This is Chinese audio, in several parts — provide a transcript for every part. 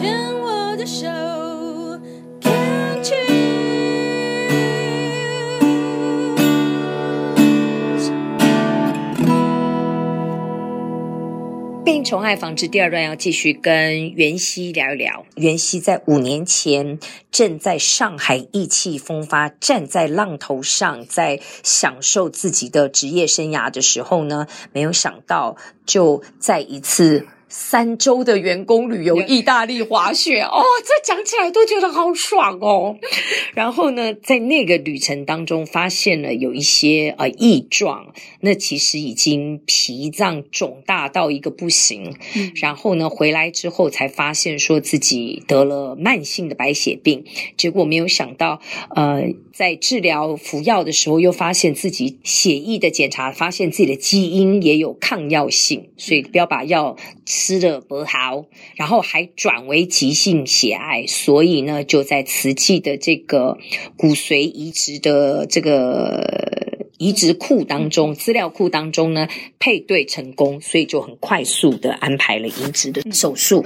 牵我的手，Can't you？病虫害防治第二段要继续跟袁熙聊一聊。袁熙在五年前正在上海意气风发，站在浪头上，在享受自己的职业生涯的时候呢，没有想到就在一次。三周的员工旅游，意大利滑雪哦，这讲起来都觉得好爽哦。然后呢，在那个旅程当中，发现了有一些呃异状，那其实已经脾脏肿大到一个不行。嗯。然后呢，回来之后才发现说自己得了慢性的白血病，结果没有想到，呃，在治疗服药的时候，又发现自己血液的检查，发现自己的基因也有抗药性，所以不要把药。吃的不好，然后还转为急性血癌，所以呢，就在慈济的这个骨髓移植的这个移植库当中，资料库当中呢，配对成功，所以就很快速的安排了移植的手术。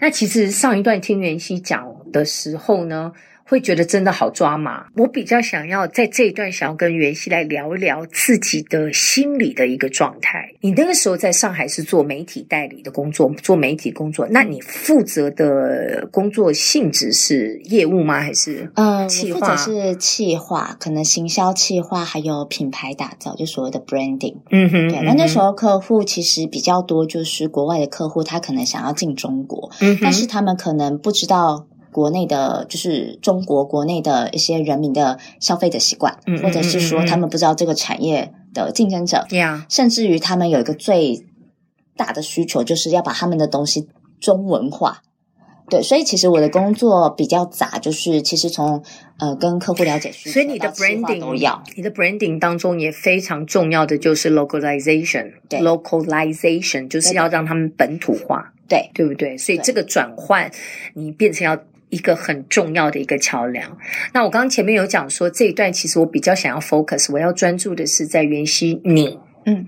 那其实上一段听袁熙讲的时候呢。会觉得真的好抓马。我比较想要在这一段想要跟袁熙来聊一聊自己的心理的一个状态。你那个时候在上海是做媒体代理的工作，做媒体工作，那你负责的工作性质是业务吗？还是嗯，企划？我负责是企划，可能行销企划，还有品牌打造，就所谓的 branding。嗯哼，对。那那时候客户其实比较多，就是国外的客户，他可能想要进中国，嗯，但是他们可能不知道。国内的，就是中国国内的一些人民的消费的习惯，嗯，或者是说他们不知道这个产业的竞争者，对啊，甚至于他们有一个最大的需求，就是要把他们的东西中文化。对，所以其实我的工作比较杂，就是其实从呃跟客户了解需求，所以你的 branding 都要，你的 branding 当中也非常重要的就是 localization，对，localization 就是要让他们本土化，对，对不对？所以这个转换，你变成要。一个很重要的一个桥梁。那我刚刚前面有讲说，这一段其实我比较想要 focus，我要专注的是在袁熙你，嗯，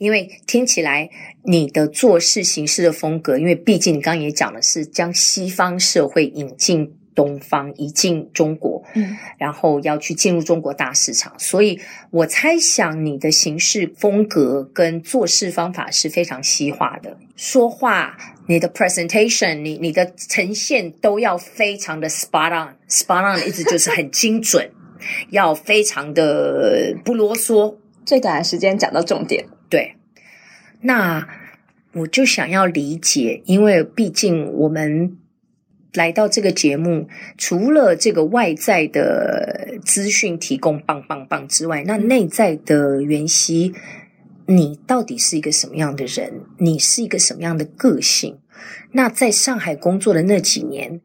因为听起来你的做事形式的风格，因为毕竟你刚刚也讲的是将西方社会引进东方，引进中国，嗯，然后要去进入中国大市场，所以我猜想你的行事风格跟做事方法是非常西化的，说话。你的 presentation，你你的呈现都要非常的 spot on，spot on 的意思就是很精准，要非常的不啰嗦，最短的时间讲到重点。对，那我就想要理解，因为毕竟我们来到这个节目，除了这个外在的资讯提供棒棒棒之外，那内在的袁熙。你到底是一个什么样的人？你是一个什么样的个性？那在上海工作的那几年，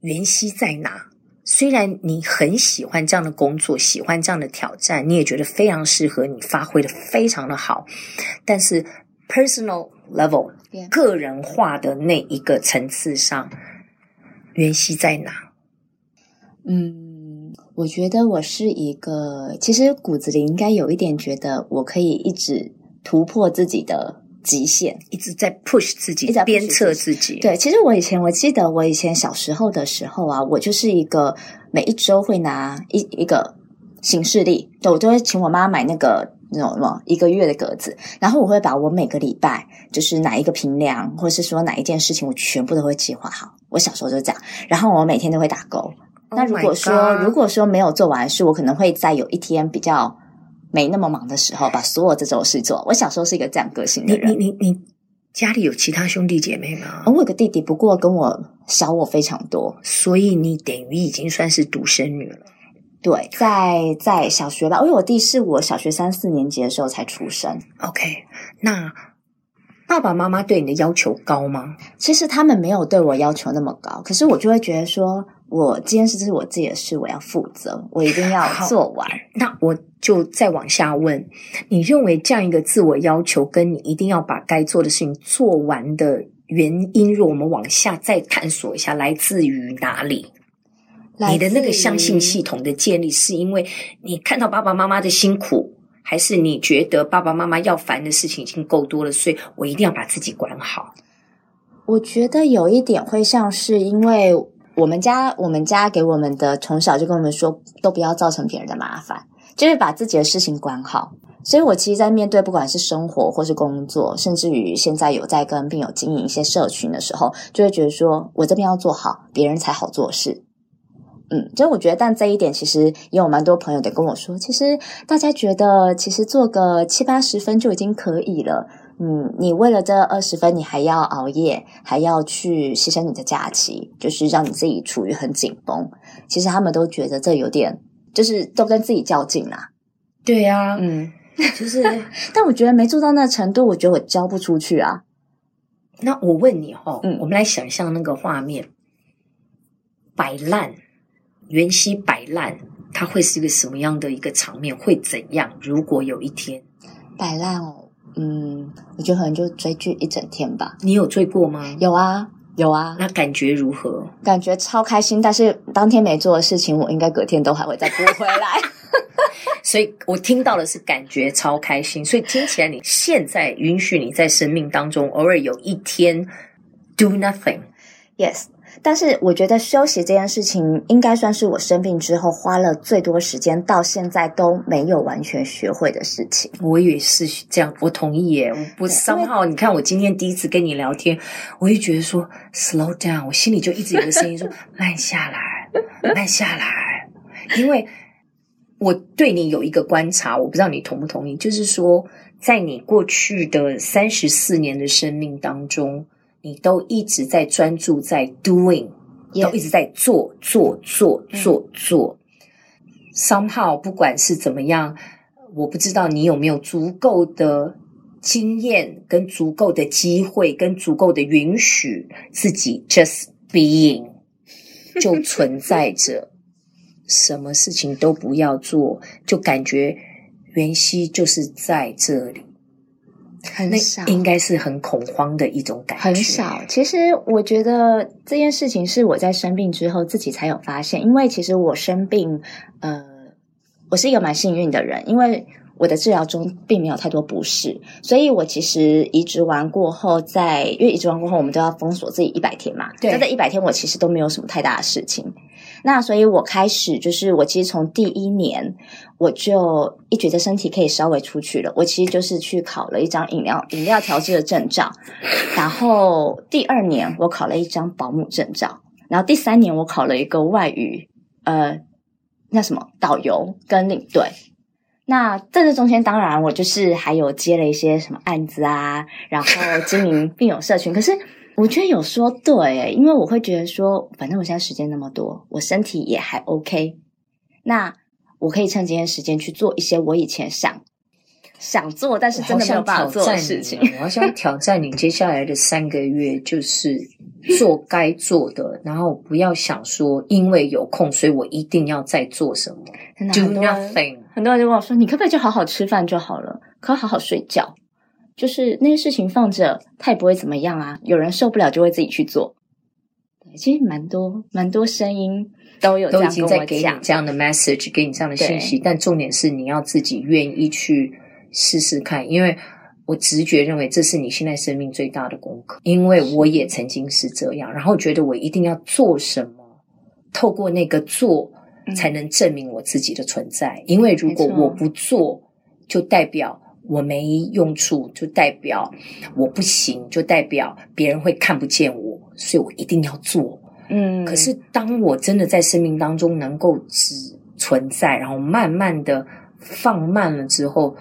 袁熙在哪？虽然你很喜欢这样的工作，喜欢这样的挑战，你也觉得非常适合你，发挥的非常的好，但是 personal level. 个人化的那一个层次上，袁熙在哪？嗯。我觉得我是一个，其实骨子里应该有一点觉得我可以一直突破自己的极限，一直在 push 自己，一直在鞭策自己。对，其实我以前我记得我以前小时候的时候啊，我就是一个每一周会拿一一个行事历，对，我都会请我妈买那个那种什么一个月的格子，然后我会把我每个礼拜就是哪一个平量，或是说哪一件事情，我全部都会计划好。我小时候就这样，然后我每天都会打勾。那如果说，oh、如果说没有做完事，我可能会在有一天比较没那么忙的时候，把所有这种事做。我小时候是一个这样个性的人。你你你你家里有其他兄弟姐妹吗？我有个弟弟，不过跟我小我非常多，所以你等于已经算是独生女了。对，在在小学吧，因为我弟是我小学三四年级的时候才出生。OK，那爸爸妈妈对你的要求高吗？其实他们没有对我要求那么高，可是我就会觉得说。我今天是这是我自己的事，我要负责，我一定要做完。那我就再往下问，你认为这样一个自我要求，跟你一定要把该做的事情做完的原因，若我们往下再探索一下，来自于哪里？你的那个相信系统的建立，是因为你看到爸爸妈妈的辛苦，还是你觉得爸爸妈妈要烦的事情已经够多了，所以我一定要把自己管好？我觉得有一点会像是因为我们家，我们家给我们的从小就跟我们说，都不要造成别人的麻烦，就是把自己的事情管好。所以我其实，在面对不管是生活或是工作，甚至于现在有在跟病友经营一些社群的时候，就会觉得说我这边要做好，别人才好做事。嗯，所以我觉得，但这一点其实也有蛮多朋友得跟我说，其实大家觉得，其实做个七八十分就已经可以了。嗯，你为了这二十分，你还要熬夜，还要去牺牲你的假期，就是让你自己处于很紧绷。其实他们都觉得这有点，就是都跟自己较劲啦。对呀、啊，嗯。就是，但我觉得没做到那程度，我觉得我交不出去啊。那我问你哈、哦，嗯，我们来想象那个画面，摆烂，袁熙摆烂，它会是一个什么样的一个场面？会怎样？如果有一天摆烂哦，嗯，我觉得可能就追剧一整天吧。你有追过吗？有啊，有啊。那感觉如何？感觉超开心，但是当天没做的事情，我应该隔天都还会再补回来。所以我听到的是感觉超开心，所以听起来你现在允许你在生命当中偶尔有一天 do nothing，yes，但是我觉得休息这件事情应该算是我生病之后花了最多时间到现在都没有完全学会的事情。我也是这样，我同意耶。我 somehow 你看我今天第一次跟你聊天，我就觉得说 slow down，我心里就一直有个声音说慢下来，慢下来，因为。我对你有一个观察，我不知道你同不同意，就是说，在你过去的三十四年的生命当中，你都一直在专注在 doing，都一直在做做做做做。Somehow，不管是怎么样，我不知道你有没有足够的经验、跟足够的机会、跟足够的允许自己 just being 就存在着。什么事情都不要做，就感觉袁熙就是在这里，很少，应该是很恐慌的一种感觉。很少，其实我觉得这件事情是我在生病之后自己才有发现，因为其实我生病，呃，我是一个蛮幸运的人，因为我的治疗中并没有太多不适，所以我其实移植完过后在，在因为移植完过后我们都要封锁自己一百天嘛，对，在一百天我其实都没有什么太大的事情。那所以，我开始就是我其实从第一年我就一觉得身体可以稍微出去了，我其实就是去考了一张饮料饮料调制的证照，然后第二年我考了一张保姆证照，然后第三年我考了一个外语呃那什么导游跟领队。那在这中间，当然我就是还有接了一些什么案子啊，然后经营病友社群，可是。我觉得有说对，因为我会觉得说，反正我现在时间那么多，我身体也还 OK，那我可以趁今天时间去做一些我以前想想做，但是真的没有办法做的事情。我好想挑战你，接下来的三个月就是做该做的，然后不要想说因为有空，所以我一定要再做什么。Do nothing。很多人就跟我说，你可不可以就好好吃饭就好了，可好好睡觉。就是那些事情放着，他也不会怎么样啊。有人受不了就会自己去做。对，其实蛮多蛮多声音都有都已经在给你这样的 message，给你这样的信息。但重点是你要自己愿意去试试看，因为我直觉认为这是你现在生命最大的功课。因为我也曾经是这样，然后觉得我一定要做什么，透过那个做才能证明我自己的存在。嗯，因为如果我不做，就代表。我没用处，就代表我不行，就代表别人会看不见我，所以我一定要做。嗯，可是当我真的在生命当中能够只存在，然后慢慢的放慢了之后，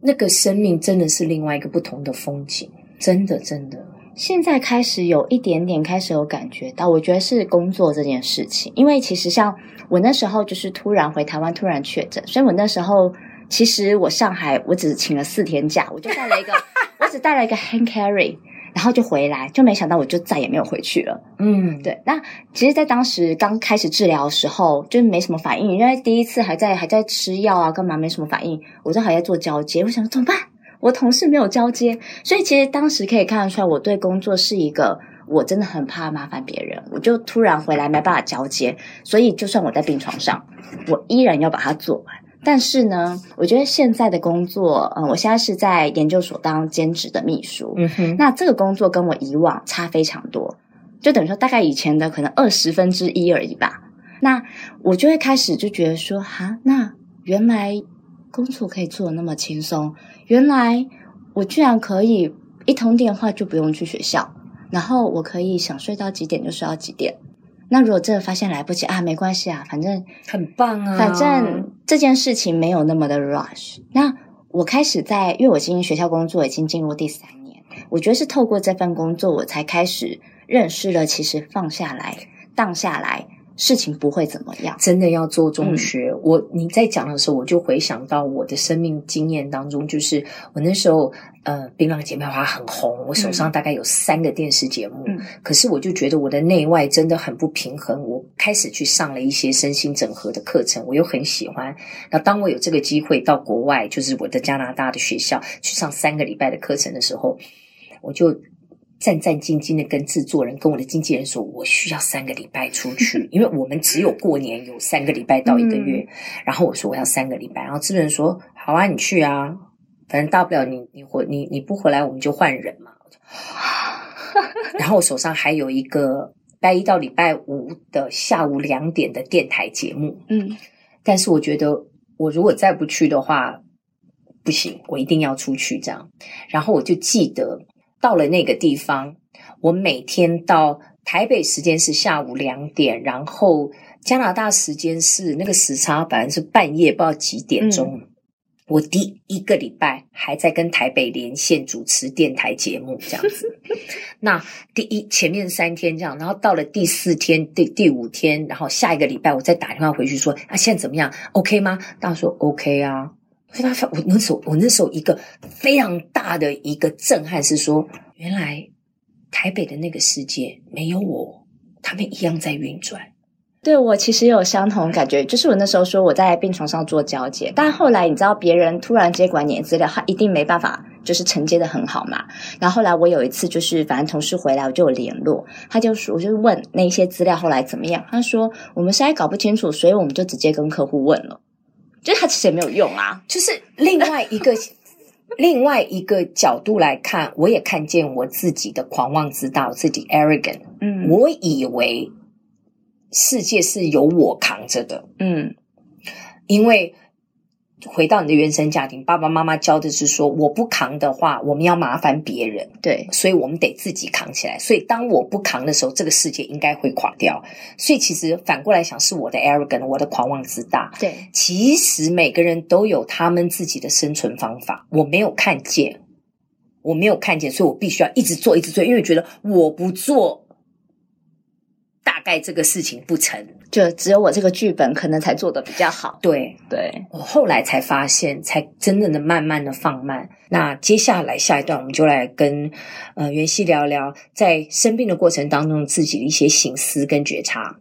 那个生命真的是另外一个不同的风景，真的真的。现在开始有一点点开始有感觉到，我觉得是工作这件事情，因为其实像我那时候就是突然回台湾，突然确诊，所以我那时候。其实我上海，我只请了四天假，我就带了一个，我只带了一个 hand carry，然后就回来，就没想到我就再也没有回去了。嗯，对。那其实，在当时刚开始治疗的时候，就没什么反应，因为第一次还在还在吃药啊，干嘛没什么反应，我就还在做交接。我想说怎么办？我同事没有交接，所以其实当时可以看得出来，我对工作是一个我真的很怕麻烦别人，我就突然回来没办法交接，所以就算我在病床上，我依然要把它做完。但是呢，我觉得现在的工作，嗯，我现在是在研究所当兼职的秘书。嗯哼，那这个工作跟我以往差非常多，就等于说大概以前的可能二十分之一而已吧。那我就会开始就觉得说，哈，那原来工作可以做的那么轻松，原来我居然可以一通电话就不用去学校，然后我可以想睡到几点就睡到几点。那如果真的发现来不及啊，没关系啊，反正很棒啊。反正这件事情没有那么的 rush。那我开始在，因为我经营学校工作已经进入第三年，我觉得是透过这份工作，我才开始认识了，其实放下来、荡下来。事情不会怎么样，真的要做中学。嗯、我你在讲的时候，我就回想到我的生命经验当中，就是我那时候呃，槟榔姐妹花很红，我手上大概有三个电视节目，嗯、可是我就觉得我的内外真的很不平衡。我开始去上了一些身心整合的课程，我又很喜欢。那当我有这个机会到国外，就是我的加拿大的学校去上三个礼拜的课程的时候，我就。战战兢兢的跟制作人、跟我的经纪人说：“我需要三个礼拜出去，因为我们只有过年有三个礼拜到一个月。嗯”然后我说：“我要三个礼拜。”然后制作人说：“好啊，你去啊，反正大不了你你回你你不回来，我们就换人嘛。”然后我手上还有一个礼拜一到礼拜五的下午两点的电台节目，嗯，但是我觉得我如果再不去的话不行，我一定要出去这样。然后我就记得。到了那个地方，我每天到台北时间是下午两点，然后加拿大时间是那个时差，反正是半夜，不知道几点钟。嗯、我第一个礼拜还在跟台北连线主持电台节目，这样子。那第一前面三天这样，然后到了第四天、第第五天，然后下一个礼拜我再打电话回去说：“啊，现在怎么样？OK 吗？”大家说：“OK 啊。”所以他发我那时候，我那时候一个非常大的一个震撼是说，原来台北的那个世界没有我，他们一样在运转。对，我其实有相同感觉，就是我那时候说我在病床上做交接，但后来你知道别人突然接管你的资料，他一定没办法就是承接的很好嘛。然后后来我有一次就是反正同事回来我就有联络，他就说我就问那些资料后来怎么样，他说我们实在搞不清楚，所以我们就直接跟客户问了。就是他其实也没有用啊，就是另外一个 另外一个角度来看，我也看见我自己的狂妄自大，我自己 arrogant，嗯，我以为世界是由我扛着的，嗯，因为。回到你的原生家庭，爸爸妈妈教的是说，我不扛的话，我们要麻烦别人。对，所以我们得自己扛起来。所以当我不扛的时候，这个世界应该会垮掉。所以其实反过来想，是我的 arrogant，我的狂妄自大。对，其实每个人都有他们自己的生存方法，我没有看见，我没有看见，所以我必须要一直做，一直做，因为觉得我不做。大概这个事情不成就只有我这个剧本可能才做的比较好。对对，我后来才发现，才真正的慢慢的放慢。那接下来下一段，我们就来跟呃袁熙聊聊，在生病的过程当中自己的一些心思跟觉察。